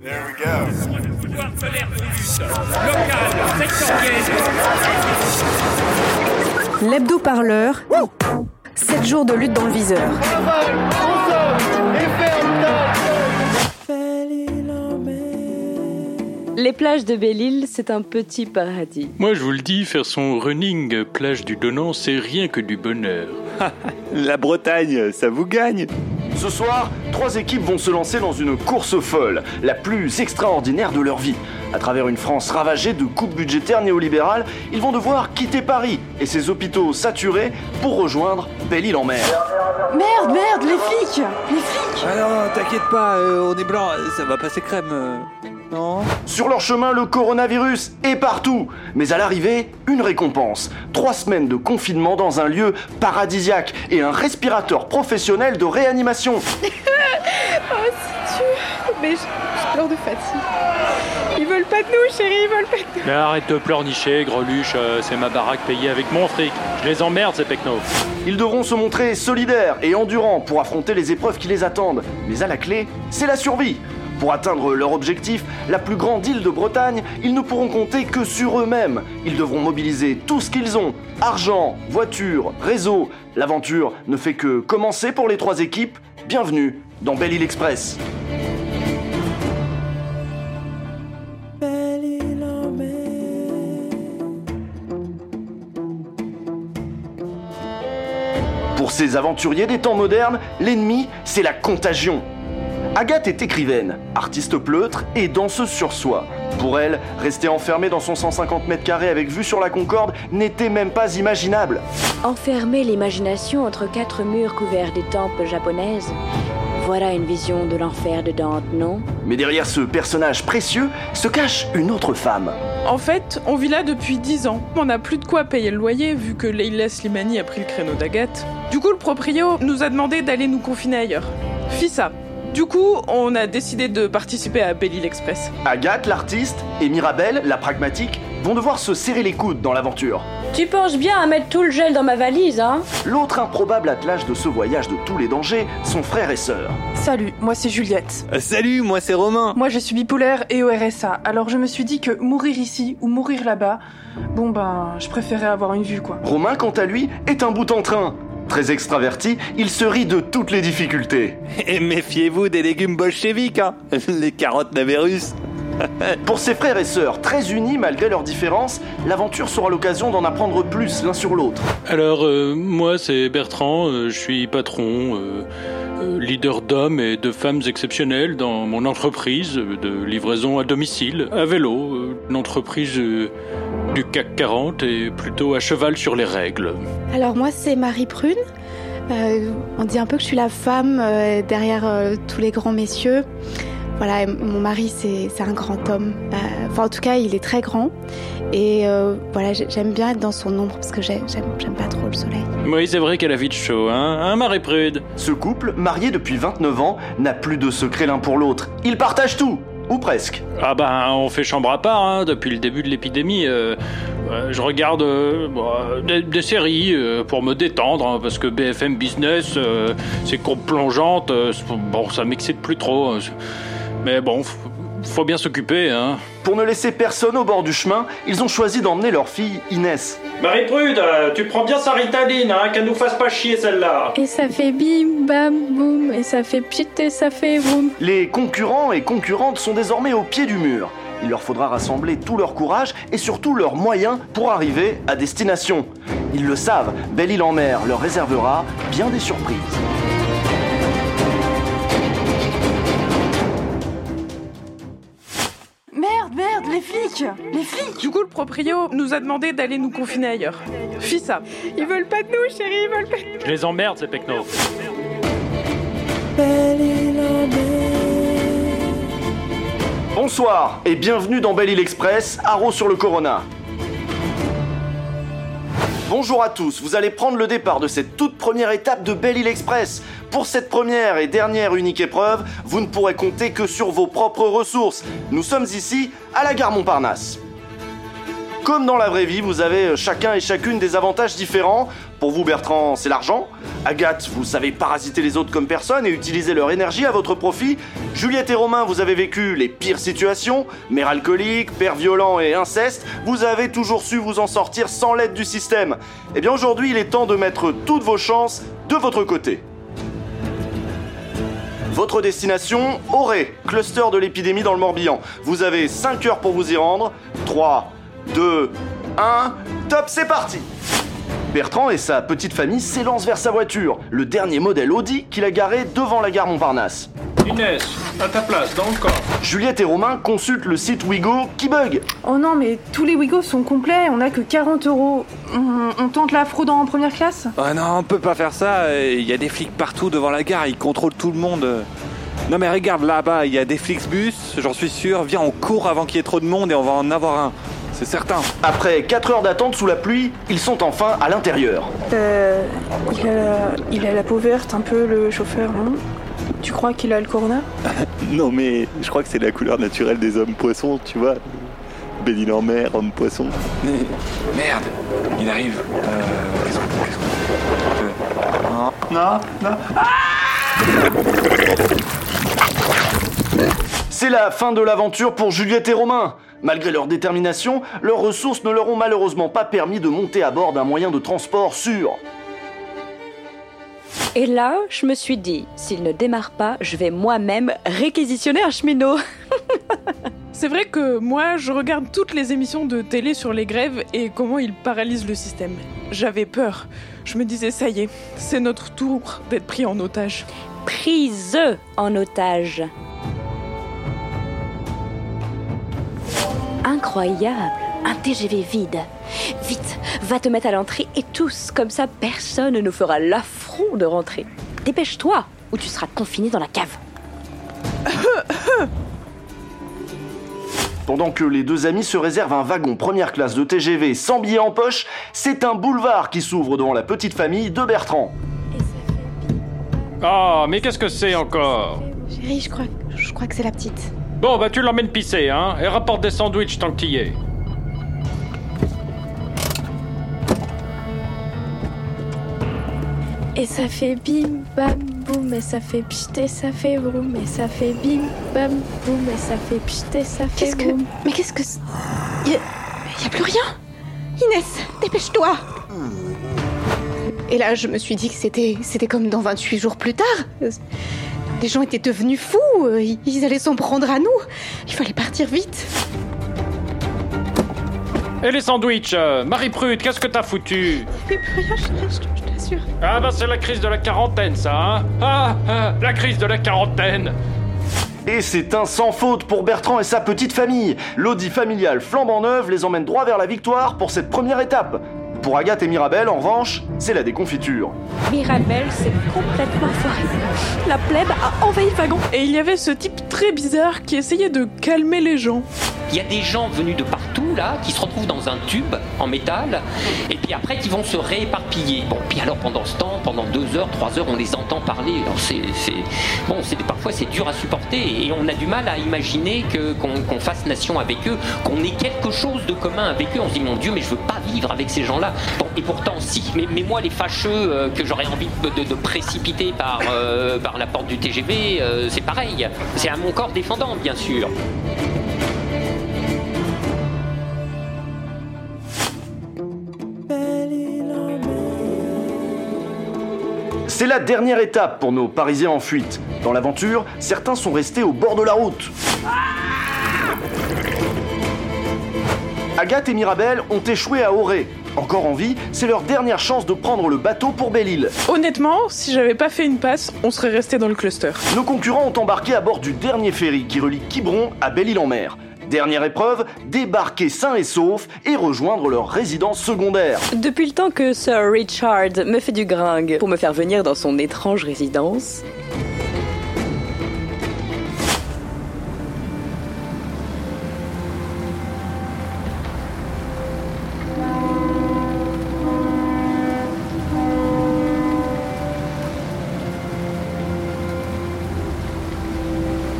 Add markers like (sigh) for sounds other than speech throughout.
There we go. L'hebdo-parleur. 7 jours de lutte dans le viseur. Les plages de Belle-Île, c'est un petit paradis. Moi, je vous le dis, faire son running plage du Donan, c'est rien que du bonheur. (laughs) La Bretagne, ça vous gagne Ce soir, trois équipes vont se lancer dans une course folle, la plus extraordinaire de leur vie. À travers une France ravagée de coupes budgétaires néolibérales, ils vont devoir quitter Paris et ses hôpitaux saturés pour rejoindre Belle-Île-en-Mer. Merde, merde, les flics Les flics Ah non, t'inquiète pas, euh, on est blanc, ça va passer crème. euh. Non Sur leur chemin, le coronavirus est partout. Mais à l'arrivée, une récompense. Trois semaines de confinement dans un lieu paradisiaque et un respirateur professionnel de réanimation. (laughs) Mais je, je pleure de fatigue. Ils veulent pas de nous, chérie, ils veulent pas de nous. Mais arrête de pleurnicher, greluche, euh, c'est ma baraque payée avec mon fric. Je les emmerde, ces pecnos. Ils devront se montrer solidaires et endurants pour affronter les épreuves qui les attendent. Mais à la clé, c'est la survie. Pour atteindre leur objectif, la plus grande île de Bretagne, ils ne pourront compter que sur eux-mêmes. Ils devront mobiliser tout ce qu'ils ont. Argent, voiture, réseau. L'aventure ne fait que commencer pour les trois équipes. Bienvenue dans Belle Île Express. Pour ces aventuriers des temps modernes, l'ennemi, c'est la contagion. Agathe est écrivaine, artiste pleutre et danseuse sur soi. Pour elle, rester enfermée dans son 150 mètres carrés avec vue sur la Concorde n'était même pas imaginable. Enfermer l'imagination entre quatre murs couverts des temples japonaises. Voilà une vision de l'enfer de Dante, non? Mais derrière ce personnage précieux se cache une autre femme. En fait, on vit là depuis 10 ans. On n'a plus de quoi payer le loyer vu que Leila Slimani a pris le créneau d'Agathe. Du coup, le proprio nous a demandé d'aller nous confiner ailleurs. Fissa. Du coup, on a décidé de participer à Belle Île Express. Agathe, l'artiste, et Mirabelle, la pragmatique, vont devoir se serrer les coudes dans l'aventure. Tu penses bien à mettre tout le gel dans ma valise, hein L'autre improbable attelage de ce voyage de tous les dangers, son frère et sœur. Salut, moi c'est Juliette. Euh, Salut, moi c'est Romain. Moi, je suis bipolaire et au RSA, alors je me suis dit que mourir ici ou mourir là-bas, bon ben, je préférais avoir une vue quoi. Romain, quant à lui, est un bout en train. Très extraverti, il se rit de toutes les difficultés. Et méfiez-vous des légumes bolcheviques, hein Les carottes navérus. (laughs) Pour ses frères et sœurs, très unis malgré leurs différences, l'aventure sera l'occasion d'en apprendre plus l'un sur l'autre. Alors, euh, moi, c'est Bertrand, euh, je suis patron, euh, euh, leader d'hommes et de femmes exceptionnels dans mon entreprise de livraison à domicile, à vélo, euh, une entreprise euh, du CAC 40 et plutôt à cheval sur les règles. Alors moi c'est Marie Prune. Euh, on dit un peu que je suis la femme euh, derrière euh, tous les grands messieurs. Voilà, mon mari c'est un grand homme. Euh, Enfin en tout cas il est très grand. Et euh, voilà j'ai- j'aime bien être dans son ombre parce que j'ai- j'aime pas trop le soleil. Oui, c'est vrai qu'elle a vite chaud, hein, hein Marie Prude Ce couple, marié depuis 29 ans, n'a plus de secret l'un pour l'autre. Ils partagent tout, ou presque. Ah ben, on fait chambre à part hein, depuis le début de l'épidémie. euh, euh, je regarde euh, des, des séries euh, pour me détendre, hein, parce que BFM Business, euh, c'est euh, c'est- bon, ça m'excite plus trop. hein. Mais bon, faut, faut bien s'occuper, hein. Pour ne laisser personne au bord du chemin, ils ont choisi d'emmener leur fille Inès. Marie Prude, tu prends bien sa ritaline, hein, qu'elle nous fasse pas chier celle-là. Et ça fait bim bam boum et ça fait pchit et ça fait boum. Les concurrents et concurrentes sont désormais au pied du mur. Il leur faudra rassembler tout leur courage et surtout leurs moyens pour arriver à destination. Ils le savent, Belle-Île-en-Mer leur réservera bien des surprises. Flics Les flics Du coup, le proprio nous a demandé d'aller nous confiner ailleurs. Fissa. Ils veulent pas de nous, chérie, ils veulent pas de nous. Je les emmerde, ces pecnos. Bonsoir et bienvenue dans Belle Île Express, Haro sur le Corona. Bonjour à tous, vous allez prendre le départ de cette toute première étape de Belle Île Express. Pour cette première et dernière unique épreuve, vous ne pourrez compter que sur vos propres ressources. Nous sommes ici à la gare Montparnasse. Comme dans la vraie vie, vous avez chacun et chacune des avantages différents. Pour vous, Bertrand, c'est l'argent. Agathe, vous savez parasiter les autres comme personne et utiliser leur énergie à votre profit. Juliette et Romain, vous avez vécu les pires situations, mère alcoolique, père violent et inceste. Vous avez toujours su vous en sortir sans l'aide du système. Eh bien aujourd'hui, il est temps de mettre toutes vos chances de votre côté. Votre destination, Auré, cluster de l'épidémie dans le Morbihan. Vous avez 5 heures pour vous y rendre. 3, 2, 1, top, c'est parti Bertrand et sa petite famille s'élancent vers sa voiture, le dernier modèle Audi qu'il a garé devant la gare Montparnasse. Inès, à ta place, dans le corps. Juliette et Romain consultent le site Wigo qui bug. Oh non, mais tous les Wigo sont complets, on a que 40 euros. On, on tente la fraude en première classe? Ah non, on peut pas faire ça. Il y a des flics partout devant la gare, ils contrôlent tout le monde. Non mais regarde là-bas, il y a des Flixbus, j'en suis sûr. Viens, on court avant qu'il y ait trop de monde et on va en avoir un. C'est certain. Après 4 heures d'attente sous la pluie, ils sont enfin à l'intérieur. Euh. Il a, la, il a la peau verte, un peu le chauffeur, non? Tu crois qu'il a le corona? (laughs) Non mais je crois que c'est la couleur naturelle des hommes poissons, tu vois. Béline en mer, homme poisson. Merde, il arrive. Euh, qu'est-ce qu'on qu'est-ce qu'on- euh, Non, non. C'est la fin de l'aventure pour Juliette et Romain. Malgré leur détermination, leurs ressources ne leur ont malheureusement pas permis de monter à bord d'un moyen de transport sûr. Et là, je me suis dit, s'il ne démarre pas, je vais moi-même réquisitionner un cheminot. (laughs) C'est vrai que moi, je regarde toutes les émissions de télé sur les grèves et comment ils paralysent le système. J'avais peur. Je me disais, ça y est, c'est notre tour d'être pris en otage. Prise en otage. Incroyable, un TGV vide. Vite, va te mettre à l'entrée et tous, comme ça personne ne nous fera l'affront de rentrer. Dépêche-toi ou tu seras confiné dans la cave. (laughs) Pendant que les deux amis se réservent un wagon première classe de TGV sans billet en poche, c'est un boulevard qui s'ouvre devant la petite famille de Bertrand. Ah, mais qu'est-ce que c'est encore? Chérie, je crois, je crois que c'est la petite. Bon, bah tu l'emmènes pisser, hein, et rapporte des sandwichs tant que t'y es. Et ça fait bim bam boum et ça fait pchit et ça fait vroom et ça fait bim bam boum et ça fait pchit et ça fait Qu'est-ce que. Mais qu'est-ce que. c'est- Y a... y a plus rien Inès, dépêche-toi Et là, je me suis dit que c'était, c'était comme dans 28 jours plus tard. Les gens étaient devenus fous, euh, ils allaient s'en prendre à nous. Il fallait partir vite. Et les sandwichs euh, Marie Prude, qu'est-ce que t'as foutu? Mais plus rien, je, je- je t'assure. Ah bah c'est la crise de la quarantaine, ça, hein Ah, ah, la crise de la quarantaine Et c'est un sans faute pour Bertrand et sa petite famille. L'audi familial flambant neuve les emmène droit vers la victoire pour cette première étape. Pour Agathe et Mirabel, en revanche, c'est la déconfiture. Mirabel s'est complètement foiré. La plèbe a envahi le wagon. Et il y avait ce type très bizarre qui essayait de calmer les gens. Il y a des gens venus de partout là qui se retrouvent dans un tube en métal et puis après qui vont se rééparpiller. Bon, puis alors pendant ce temps, pendant deux heures, trois heures, on les entend parler. Bon, parfois c'est dur à supporter et on a du mal à imaginer qu'on, fasse nation avec eux, qu'on ait quelque chose de commun avec eux. On se dit mon Dieu, mais je veux pas vivre avec ces gens-là. Bon, et pourtant si. Mais, moi les fâcheux euh, que j'aurais envie de précipiter par euh, par la porte du TGV, euh, c'est pareil. C'est à mon corps défendant, bien sûr. C'est la dernière étape pour nos Parisiens en fuite. Dans l'aventure, certains sont restés au bord de la route. Agathe et Mirabel ont échoué à Auré. Encore en vie, c'est leur dernière chance de prendre le bateau pour Belle-Île. Honnêtement, si j'avais pas fait une passe, on serait resté dans le cluster. Nos concurrents ont embarqué à bord du dernier ferry qui relie Quiberon à Belle-Île-en-Mer. Dernière épreuve, débarquer sains et saufs et rejoindre leur résidence secondaire. Depuis le temps que Sir Richard me fait du gringue pour me faire venir dans son étrange résidence,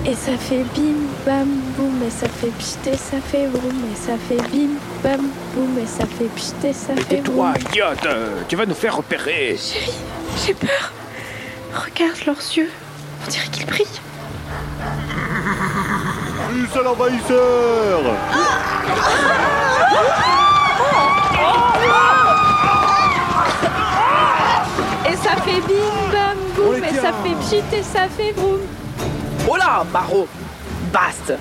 Et ça fait bim bam boum et ça fait pchit et ça fait vroom et ça fait bim bam boum et ça fait pchit et ça fait vroom. Tais-toi, idiote euh, Tu vas nous faire repérer Chérie, J'ai peur. Regarde leurs yeux. On dirait qu'ils brillent. Plus à l'envahisseur Et ça fait bim bam boum, et ça fait pchit et ça fait broum. Oh là, Marot Baste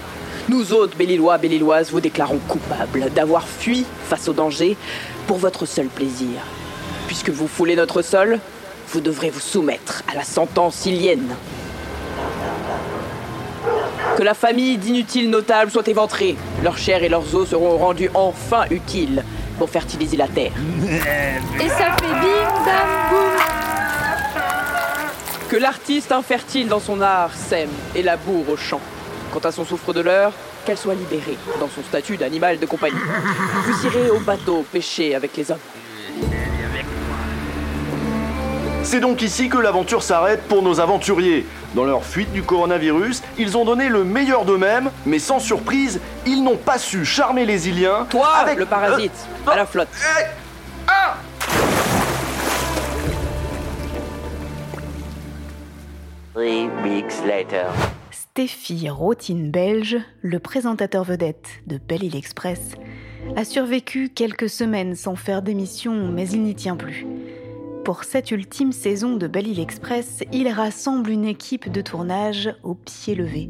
Nous autres, Bellillois, Bellilloises, vous déclarons coupables d'avoir fui face au danger pour votre seul plaisir. Puisque vous foulez notre sol, vous devrez vous soumettre à la sentence ilienne. Que la famille d'inutiles notables soit éventrée. Leur chair et leurs os seront rendus enfin utiles pour fertiliser la terre. Et ça fait bim bam boum. Que l'artiste infertile dans son art sème et laboure au champ. Quant à son souffre-douleur, qu'elle soit libérée dans son statut d'animal de compagnie. Vous irez au bateau pêcher avec les hommes. C'est donc ici que l'aventure s'arrête pour nos aventuriers. Dans leur fuite du coronavirus, ils ont donné le meilleur d'eux-mêmes, mais sans surprise, ils n'ont pas su charmer les Iliens. Toi, avec le parasite, Euh, à la flotte. Three weeks later. Stéphie Rotine Belge, le présentateur vedette de Belle Île Express, a survécu quelques semaines sans faire d'émission, mais il n'y tient plus. Pour cette ultime saison de Belle Île Express, il rassemble une équipe de tournage au pied levé.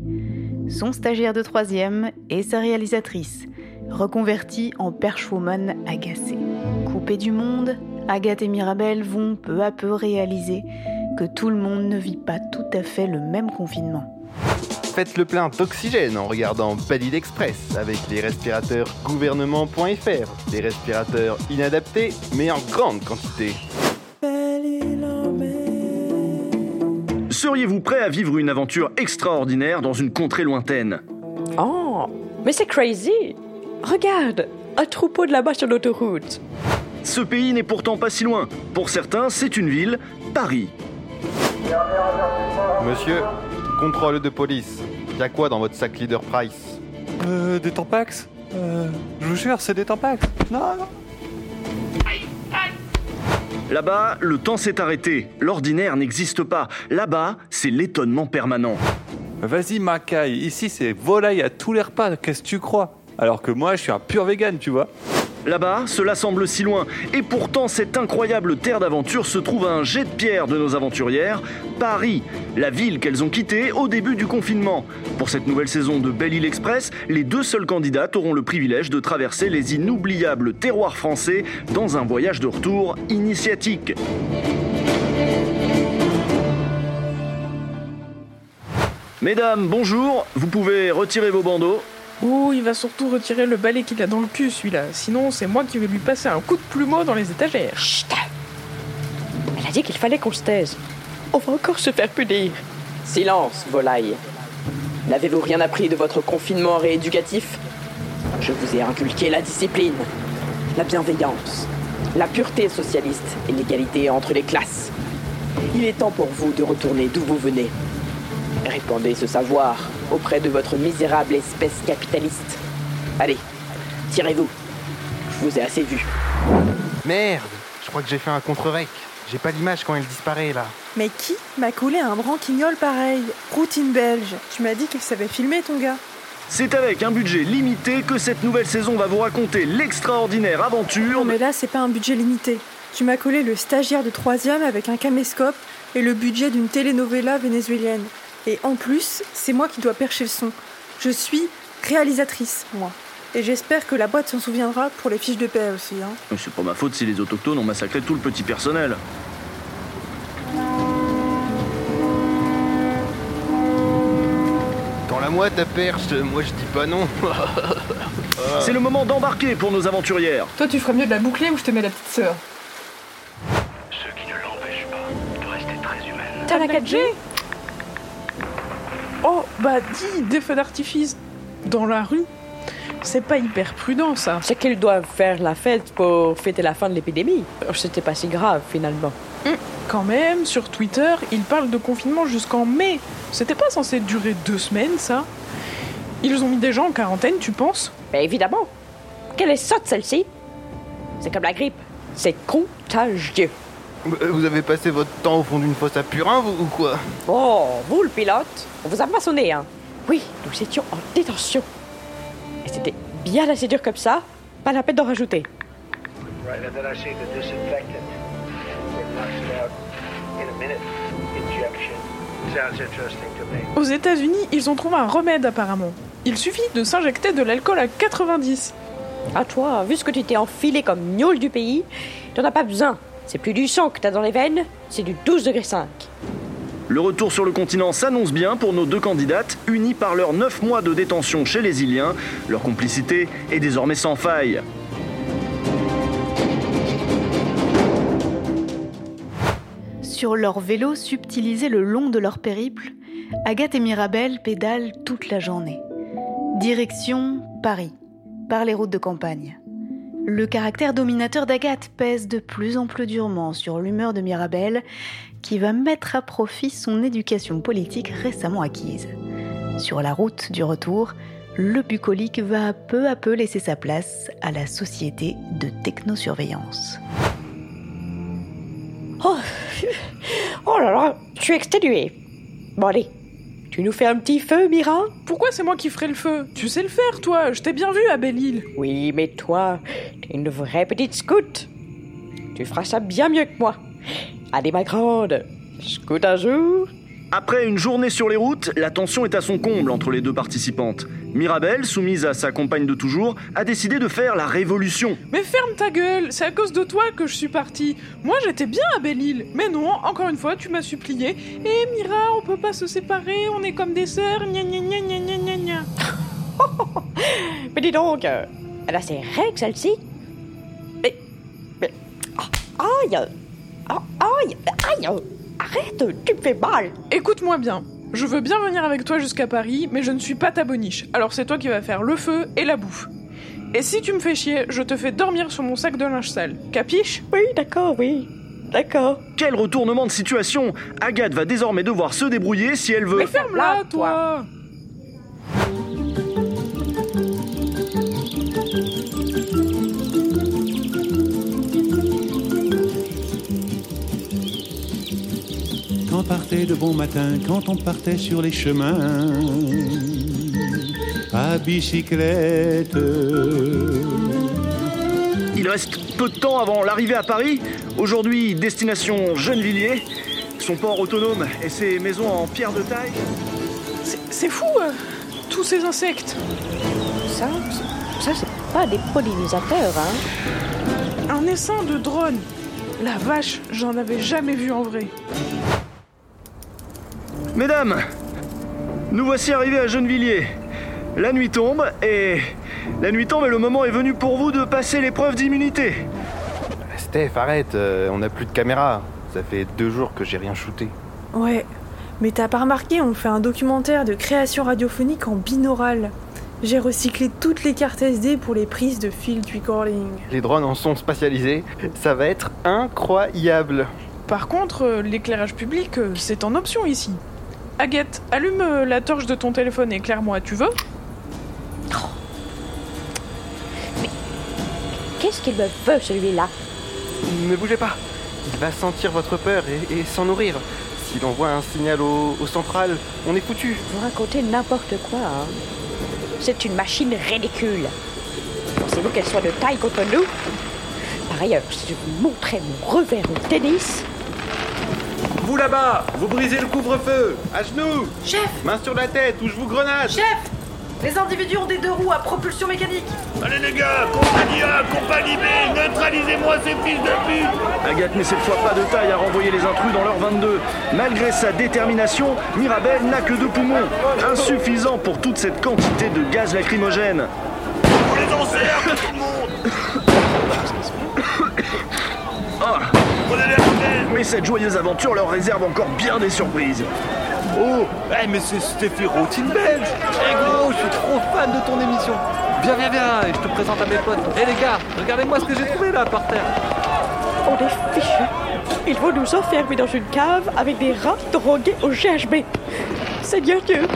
Son stagiaire de troisième et sa réalisatrice, reconvertie en perchwoman agacée. Coupée du monde, Agathe et Mirabelle vont peu à peu réaliser que tout le monde ne vit pas tout à fait le même confinement. Faites le plein d'oxygène en regardant Île Express avec les respirateurs gouvernement.fr. Des respirateurs inadaptés mais en grande quantité. Seriez-vous prêt à vivre une aventure extraordinaire dans une contrée lointaine? Oh, mais c'est crazy Regarde, un troupeau de là-bas sur l'autoroute. Ce pays n'est pourtant pas si loin. Pour certains, c'est une ville, Paris. Monsieur, contrôle de police. Y'a quoi dans votre sac Leader Price Euh, des Tampax Euh, je vous jure, c'est des Tampax. Non, non. Là-bas, le temps s'est arrêté. L'ordinaire n'existe pas. Là-bas, c'est l'étonnement permanent. Vas-y, Macaille, ici c'est volaille à tous les repas, qu'est-ce que tu crois? Alors que moi, je suis un pur vegan, tu vois. Là-bas, cela semble si loin. Et pourtant, cette incroyable terre d'aventure se trouve à un jet de pierre de nos aventurières, Paris, la ville qu'elles ont quittée au début du confinement. Pour cette nouvelle saison de Belle Île Express, les deux seules candidates auront le privilège de traverser les inoubliables terroirs français dans un voyage de retour initiatique. Mesdames, bonjour, vous pouvez retirer vos bandeaux. Oh, il va surtout retirer le balai qu'il a dans le cul, celui-là. Sinon, c'est moi qui vais lui passer un coup de plumeau dans les étagères. Chut Elle a dit qu'il fallait qu'on se taise. On va encore se faire punir. Silence, volaille. N'avez-vous rien appris de votre confinement rééducatif? Je vous ai inculqué la discipline, la bienveillance, la pureté socialiste et l'égalité entre les classes. Il est temps pour vous de retourner d'où vous venez. Répandez ce savoir auprès de votre misérable espèce capitaliste. Allez, tirez-vous. Je vous ai assez vu. Merde Je crois que j'ai fait un contre-rec. J'ai pas l'image quand elle disparaît là. Mais qui m'a collé un branquignol pareil? Routine belge. Tu m'as dit qu'il savait filmer ton gars. C'est avec un budget limité que cette nouvelle saison va vous raconter l'extraordinaire aventure. Non mais là c'est pas un budget limité. Tu m'as collé le stagiaire de troisième avec un caméscope et le budget d'une telenovela vénézuélienne. Et en plus, c'est moi qui dois percher le son. Je suis réalisatrice, moi. Et j'espère que la boîte s'en souviendra pour les fiches de paix aussi. Hein. C'est pas ma faute si les autochtones ont massacré tout le petit personnel. Dans la moi ta perche, moi je dis pas non. (laughs) C'est le moment d'embarquer pour nos aventurières. Toi, tu ferais mieux de la boucler ou je te mets la petite sœur? Ce qui ne l'empêche pas de rester très humaine. T'as la 4G? Oh, bah dis, des feux d'artifice dans la rue, c'est pas hyper prudent ça. C'est qu'ils doivent faire la fête pour fêter la fin de l'épidémie. C'était pas si grave finalement. Hum, Quand même, sur Twitter, ils parlent de confinement jusqu'en mai. C'était pas censé durer deux semaines ça Ils ont mis des gens en quarantaine, tu penses? Mais évidemment. Quelle est sotte celle-ci? C'est comme la grippe. C'est contagieux. Euh, Vous avez passé votre temps au fond d'une fosse à purin, vous, ou quoi Oh, vous le pilote, on vous a maçonné, hein Oui, nous étions en détention. Et c'était bien assez dur comme ça, pas la peine d'en rajouter. Right, and then I see the disinfectant. It knocks it out in a minute. Injection. Sounds interesting to me. Aux États-Unis, ils ont trouvé un remède apparemment. Il suffit de s'injecter de l'alcool à 90. Ah toi, vu ce que tu t'es enfilé comme gnôle du pays, t'en as pas besoin. C'est plus du sang que t'as dans les veines, c'est du 12 degrés 5. Le retour sur le continent s'annonce bien pour nos deux candidates, unies par leurs 9 mois de détention chez les Iliens. Leur complicité est désormais sans faille. Sur leur vélo subtilisé le long de leur périple, Agathe et Mirabelle pédalent toute la journée. Direction Paris, par les routes de campagne. Le caractère dominateur d'Agathe pèse de plus en plus durement sur l'humeur de Mirabelle, qui va mettre à profit son éducation politique récemment acquise. Sur la route du retour, le bucolique va peu à peu laisser sa place à la société de technosurveillance. Oh, (laughs) oh là là, je suis exténuée. Bon allez, tu nous fais un petit feu, Mira Pourquoi c'est moi qui ferai le feu Tu sais le faire, toi Je t'ai bien vu à Belle-Île. Oui, mais toi, t'es une vraie petite scout. Tu feras ça bien mieux que moi. Allez, ma grande, scout un jour. Après une journée sur les routes, la tension est à son comble entre les deux participantes. Mirabelle, soumise à sa compagne de toujours, a décidé de faire la révolution. Mais ferme ta gueule, c'est à cause de toi que je suis partie. Moi j'étais bien à Belle-Île, mais non, encore une fois tu m'as supplié. Eh Mira, on peut pas se séparer, on est comme des sœurs, gna gna gna gna gna gna gna. (laughs) Mais dis donc, euh, elle a ses règles celle-ci Mais. Mais. ah, Aïe Ah, Aïe Aïe Arrête, tu me fais mal Écoute-moi bien, je veux bien venir avec toi jusqu'à Paris, mais je ne suis pas ta boniche. Alors c'est toi qui vas faire le feu et la bouffe. Et si tu me fais chier, je te fais dormir sur mon sac de linge sale. Capiche? Oui, d'accord, oui. D'accord. Quel retournement de situation Agathe va désormais devoir se débrouiller si elle veut... Mais ferme-la, toi partait de bon matin, quand on partait sur les chemins, à bicyclette. Il reste peu de temps avant l'arrivée à Paris. Aujourd'hui, destination Gennevilliers. Son port autonome et ses maisons en pierre de taille. C'est- fou, euh, tous ces insectes. Ça, ça c'est pas des pollinisateurs, hein Un essaim de drone. La vache, j'en avais jamais vu en vrai. Mesdames, nous voici arrivés à Gennevilliers. La nuit tombe et... La nuit tombe et le moment est venu pour vous de passer l'épreuve d'immunité. Steph, arrête, euh, on n'a plus de caméra. Ça fait deux jours que j'ai rien shooté. Ouais, mais t'as pas remarqué, on fait un documentaire de création radiophonique en binaural. J'ai recyclé toutes les cartes SD pour les prises de field recording. Les drones en sont spatialisés. Ça va être incroyable. Par contre, euh, l'éclairage public, euh, c'est en option ici. Agathe, allume euh, la torche de ton téléphone et éclaire-moi, tu veux? Qu'est-ce qu'il me veut, celui-là? Ne bougez pas. Il va sentir votre peur et, et s'en nourrir. S'il envoie un signal au, au central, on est foutu. Vous racontez n'importe quoi, hein C'est une machine ridicule. Pensez-vous qu'elle soit de taille contre nous? Par ailleurs, si je vous montrais mon revers au tennis, Vous là-bas, vous brisez le couvre-feu. À genoux. Chef Main sur la tête ou je vous grenade. Chef Les individus ont des deux roues à propulsion mécanique. Allez les gars, compagnie A, compagnie B, neutralisez-moi ces fils de pute Agathe n'est cette fois pas de taille à renvoyer les intrus dans leur 22. Malgré sa détermination, Mirabelle n'a que deux poumons. Insuffisant pour toute cette quantité de gaz lacrymogène. On les encercle, tout le monde Ah. Mais cette joyeuse aventure leur réserve encore bien des surprises. Oh, eh, mais c'est Stéphie Routine belge Eh gros, je suis trop fan de ton émission Viens, viens, viens, et je te présente à mes potes. Eh les gars, regardez-moi ce que j'ai trouvé là par terre On est fichus. Ils vont nous enfermer dans une cave avec des rats drogués au GHB. Seigneur Dieu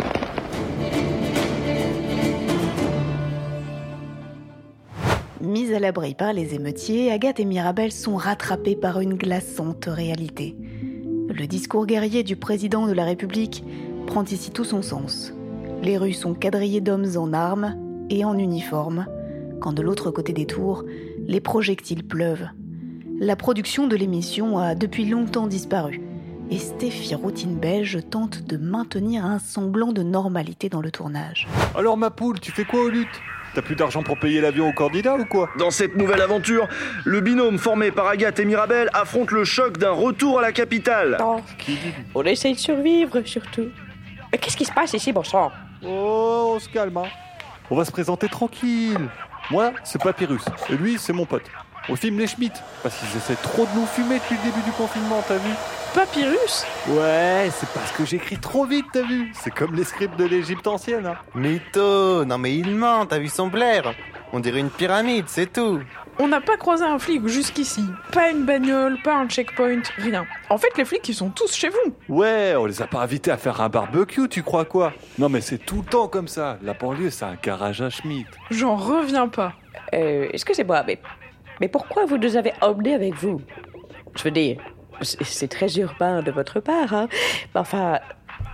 À l'abri par les émeutiers, Agathe et Mirabel sont rattrapées par une glaçante réalité. Le discours guerrier du président de la République prend ici tout son sens. Les rues sont quadrillées d'hommes en armes et en uniforme, quand de l'autre côté des tours, les projectiles pleuvent. La production de l'émission a depuis longtemps disparu, et Stéphie Routine Belge tente de maintenir un semblant de normalité dans le tournage. Alors ma poule, tu fais quoi aux luttes? T'as plus d'argent pour payer l'avion au candidat ou quoi Dans cette nouvelle aventure, le binôme formé par Agathe et Mirabel affronte le choc d'un retour à la capitale. On essaye de survivre, surtout. Mais qu'est-ce qui se passe ici, bon sang? Oh, on se calme, hein. On va se présenter tranquille. Moi, c'est Papyrus. Et lui, c'est mon pote. On filme les Schmitt. Parce qu'ils essaient trop de nous fumer depuis le début du confinement, t'as vu Papyrus Ouais, c'est parce que j'écris trop vite, t'as vu C'est comme les scripts de l'Égypte ancienne. Hein. Mytho Non mais il ment, t'as vu son blaire On dirait une pyramide, c'est tout On n'a pas croisé un flic jusqu'ici. Pas une bagnole, pas un checkpoint, rien. En fait, les flics, ils sont tous chez vous. Ouais, on les a pas invités à faire un barbecue, tu crois quoi? Non mais c'est tout le temps comme ça. La banlieue, c'est un garage à Schmitt. J'en reviens pas. Euh, excusez-moi, mais, mais pourquoi vous nous avez emmenés avec vous? Je veux dire, c'est très urbain de votre part, hein. Enfin,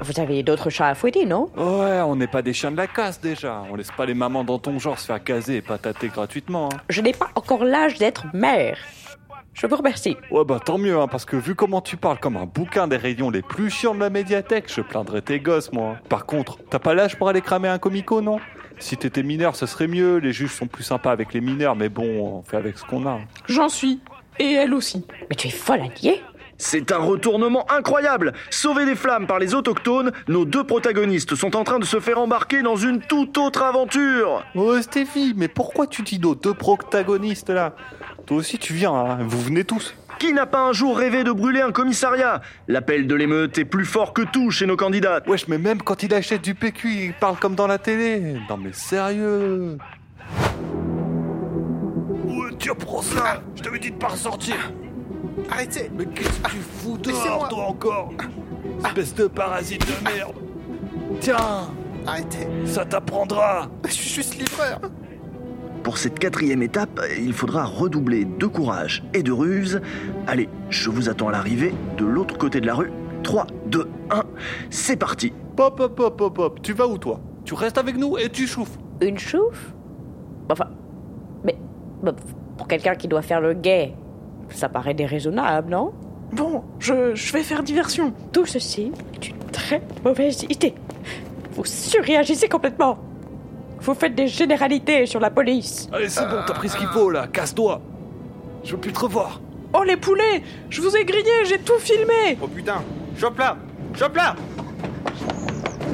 vous avez d'autres chats à fouetter, non? Ouais, on n'est pas des chiens de la casse déjà. On laisse pas les mamans dans ton genre se faire caser et patater gratuitement. hein. Je n'ai pas encore l'âge d'être mère. Je vous remercie. Ouais bah tant mieux, hein, parce que vu comment tu parles comme un bouquin des rayons les plus chiants de la médiathèque, je plaindrais tes gosses moi. Par contre, t'as pas l'âge pour aller cramer un comico, non? Si t'étais mineur, ce serait mieux. Les juges sont plus sympas avec les mineurs, mais bon, on fait avec ce qu'on a. J'en suis. Et elle aussi. Mais tu es folle, Allier C'est un retournement incroyable Sauvés des flammes par les autochtones, nos deux protagonistes sont en train de se faire embarquer dans une toute autre aventure Oh Stéphie, mais pourquoi tu dis nos deux protagonistes là? Toi aussi tu viens, hein, vous venez tous. Qui n'a pas un jour rêvé de brûler un commissariat? L'appel de l'émeute est plus fort que tout chez nos candidats. Wesh, mais même quand il achète du PQ, il parle comme dans la télé. Non mais sérieux? Ouais, tiens, prends ça? Je t'avais dit de pas ressortir. Arrêtez. Mais qu'est-ce que tu fous dehors, toi, encore? Espèce de parasite de merde. Tiens. Arrêtez. Ça t'apprendra. Je suis juste livreur Pour cette quatrième étape, il faudra redoubler de courage et de ruse. Allez, je vous attends à l'arrivée de l'autre côté de la rue. 3, 2, 1, c'est parti Pop, pop, pop, pop, pop. Tu vas où toi? Tu restes avec nous et tu chauffes. Une chouffe Enfin, mais bah, pour quelqu'un qui doit faire le gay, ça paraît déraisonnable, non? Bon, je, je vais faire diversion. Tout ceci est une très mauvaise idée. Vous surréagissez complètement. Vous faites des généralités sur la police. Allez, c'est bon, t'as pris ce qu'il faut, là, casse-toi. Je veux plus te revoir. Oh les poulets! Je vous ai grillé, j'ai tout filmé. Oh putain. Chope là. Chope là.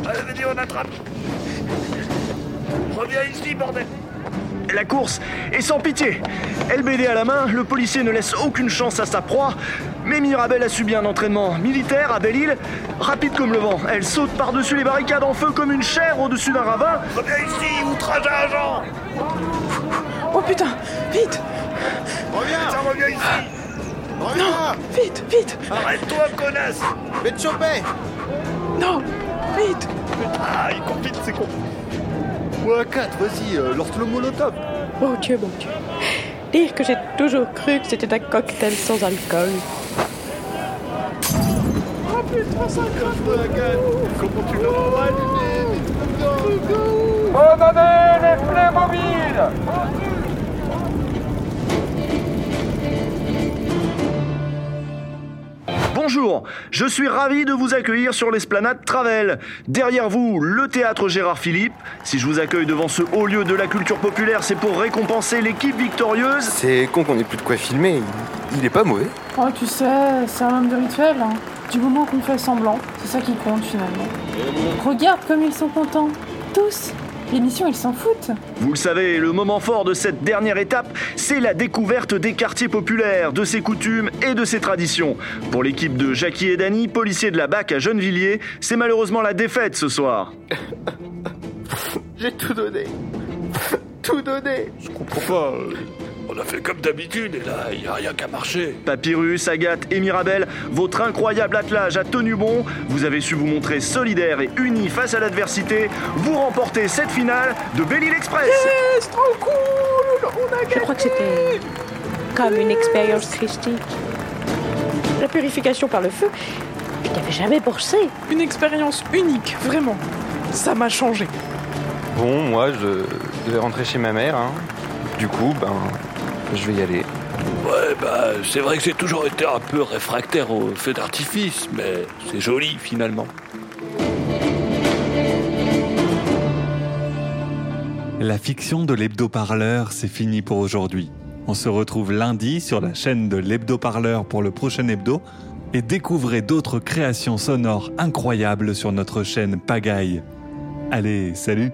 Allez, vas-y, on attrape. Reviens ici, bordel La course est sans pitié. LBD à la main, le policier ne laisse aucune chance à sa proie. Mais Mirabel a subi un entraînement militaire à Belle-Île. Rapide comme le vent, elle saute par-dessus les barricades en feu comme une chair au-dessus d'un ravin. Reviens ici, outrage à agent Oh putain Vite Reviens Tiens, reviens ici Reviens Vite, vite Arrête-toi, connasse Je vais te choper Non Vite Ah, il court vite, c'est con. Ouais, 4, vas-y, euh, lance le molotov. Mon Dieu, mon Dieu. Dire que j'ai toujours cru que c'était un cocktail sans alcool. Oh putain, ça craque la canne. Comment tu l'as Abandonnez les Playmobil Bonjour, je suis ravi de vous accueillir sur l'esplanade Travel. Derrière vous, le théâtre Gérard Philippe. Si je vous accueille devant ce haut lieu de la culture populaire, c'est pour récompenser l'équipe victorieuse. C'est con qu'on ait plus de quoi filmer, il, il est pas mauvais. Oh, tu sais, c'est un homme de rituel. hein. Du moment qu'on fait semblant, c'est ça qui compte finalement. Regarde comme ils sont contents. Tous. L'émission, ils s'en foutent. Vous le savez, le moment fort de cette dernière étape, c'est la découverte des quartiers populaires, de ses coutumes et de ses traditions. Pour l'équipe de Jackie et Dany, policiers de la BAC à Gennevilliers, c'est malheureusement la défaite ce soir. (laughs) J'ai tout donné. tout donné. Je comprends pas. On a fait comme d'habitude et là, y a rien qu'à marcher. Papyrus, Agathe et Mirabel, votre incroyable attelage a tenu bon. Vous avez su vous montrer solidaires et unis face à l'adversité. Vous remportez cette finale de Belle-Île Express. Yes, trop cool Je crois que c'était comme une expérience christique. La purification par le feu, je n'avais jamais pensé. Une expérience unique, vraiment. Ça m'a changé. Bon, moi, je devais rentrer chez ma mère. hein. Du coup, ben, je vais y aller. Ouais, bah, c'est vrai que j'ai toujours été un peu réfractaire au feu d'artifice, mais c'est joli finalement. La fiction de l'hebdo-parleur, c'est fini pour aujourd'hui. On se retrouve lundi sur la chaîne de l'hebdo-parleur pour le prochain hebdo et découvrez d'autres créations sonores incroyables sur notre chaîne Pagaille. Allez, salut